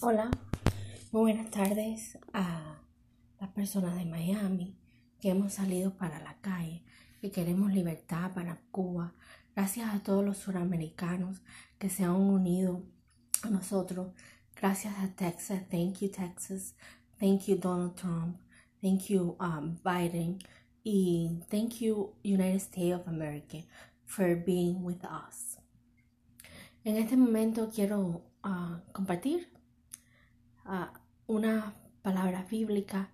Hola, muy buenas tardes a las personas de Miami que hemos salido para la calle y queremos libertad para Cuba. Gracias a todos los suramericanos que se han unido a nosotros. Gracias a Texas. Thank you, Texas. Thank you, Donald Trump. Thank you, um, Biden. Y thank you, United States of America, for being with us. En este momento quiero uh, compartir una palabra bíblica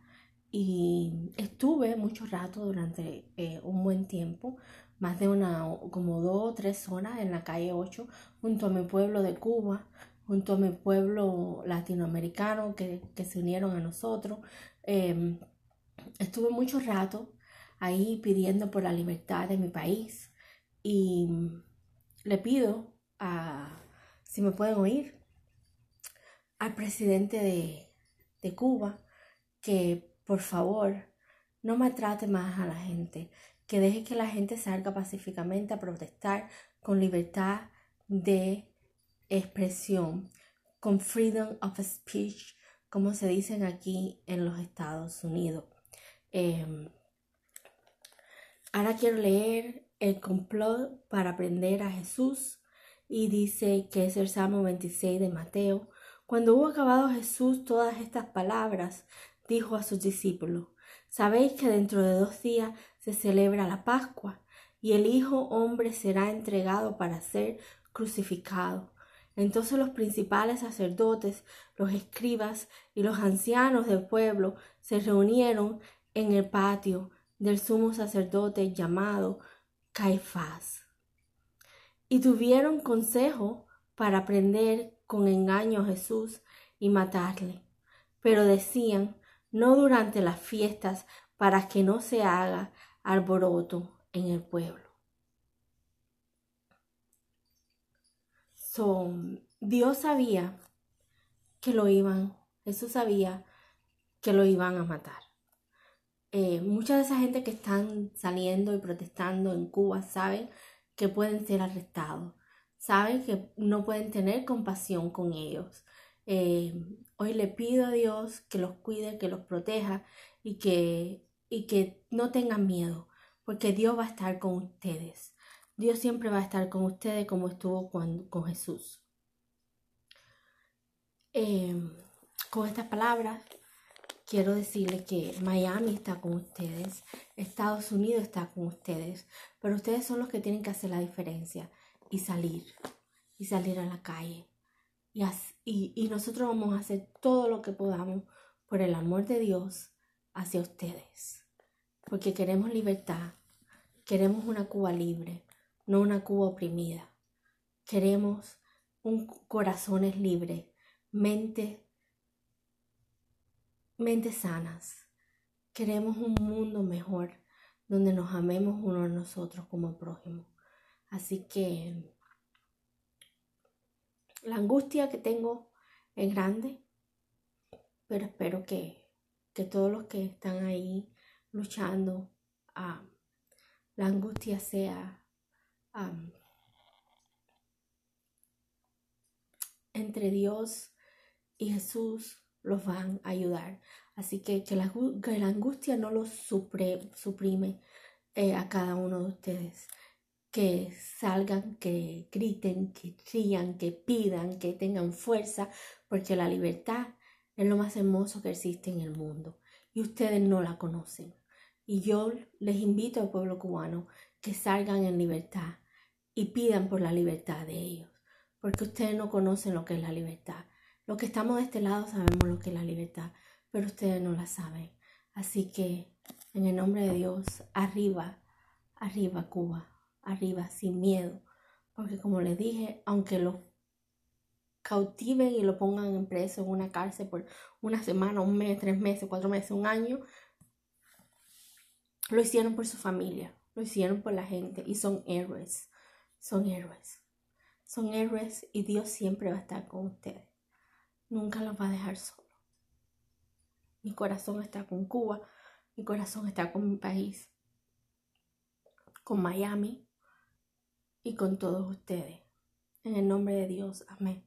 y estuve mucho rato durante eh, un buen tiempo, más de una, como dos o tres horas en la calle 8, junto a mi pueblo de Cuba, junto a mi pueblo latinoamericano que, se unieron a nosotros. Em, estuve mucho rato ahí pidiendo por la libertad de mi país y le pido a, si me pueden oír, al presidente de, Cuba que por favor no maltrate más a la gente, que deje que la gente salga pacíficamente a protestar con libertad de expresión, con freedom of speech, como se dicen aquí en los Estados Unidos. Em, ahora quiero leer el complot para aprender a Jesús y dice que es el Salmo 26 de Mateo. Cuando hubo acabado Jesús todas estas palabras, dijo a sus discípulos, Sabéis que dentro de dos días se celebra la Pascua, y el Hijo hombre será entregado para ser crucificado. Entonces los principales sacerdotes, los escribas y los ancianos del pueblo se reunieron en el patio del sumo sacerdote llamado Caifás. Y tuvieron consejo para prender con engaño a Jesús y matarle. Pero decían, no durante las fiestas, para que no se haga alboroto en el pueblo. So, Dios sabía que lo iban, Jesús sabía que lo iban a matar. Eh, mucha de esa gente que están saliendo y protestando en Cuba saben que pueden ser arrestados saben que no pueden tener compasión con ellos. Eh, hoy le pido a Dios que los cuide, que los proteja y que, y que no tengan miedo, porque Dios va a estar con ustedes. Dios siempre va a estar con ustedes como estuvo con, con Jesús. Eh, con estas palabras quiero decirles que Miami está con ustedes, Estados Unidos está con ustedes, pero ustedes son los que tienen que hacer la diferencia y salir, y salir a la calle. Y, y, nosotros vamos a hacer todo lo que podamos por el amor de Dios hacia ustedes. Porque queremos libertad, queremos una Cuba libre, no una Cuba oprimida. Queremos un corazones libres, mentes mentes sanas. Queremos un mundo mejor donde nos amemos uno a nosotros como prójimo. Así que la angustia que tengo es grande, pero espero que, todos los que están ahí luchando, ah, la angustia sea entre Dios y Jesús los van a ayudar. Así que que la, angustia no los suprime eh, a cada uno de ustedes que salgan, que griten, que rían, que pidan, que tengan fuerza, porque la libertad es lo más hermoso que existe en el mundo y ustedes no la conocen. Y yo les invito al pueblo cubano que salgan en libertad y pidan por la libertad de ellos, porque ustedes no conocen lo que es la libertad. Los que estamos de este lado sabemos lo que es la libertad, pero ustedes no la saben. Así que, en el nombre de Dios, arriba, arriba Cuba arriba sin miedo. Porque como les dije, aunque lo cautiven y lo pongan en preso en una cárcel por una semana, un mes, tres meses, cuatro meses, un año, lo hicieron por su familia, lo hicieron por la gente y son héroes, son héroes. Son héroes y Dios siempre va a estar con ustedes. Nunca los va a dejar solo. Mi corazón está con Cuba, mi corazón está con mi país, con Miami, y con todos ustedes. En el nombre de Dios, amén.